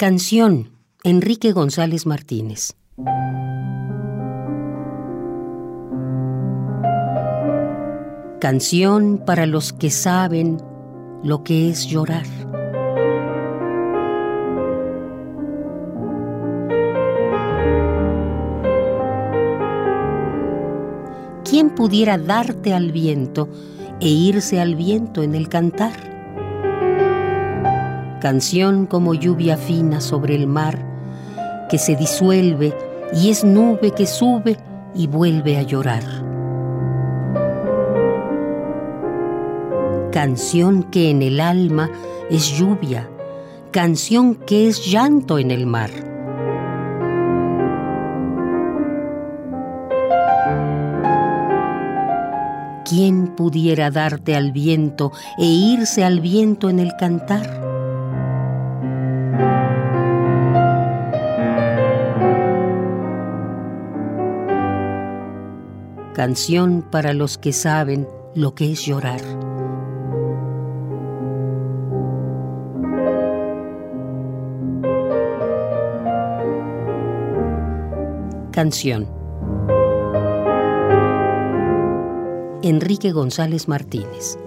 Canción, Enrique González Martínez. Canción para los que saben lo que es llorar. ¿Quién pudiera darte al viento e irse al viento en el cantar? Canción como lluvia fina sobre el mar, que se disuelve y es nube que sube y vuelve a llorar. Canción que en el alma es lluvia, canción que es llanto en el mar. ¿Quién pudiera darte al viento e irse al viento en el cantar? Canción para los que saben lo que es llorar. Canción. Enrique González Martínez.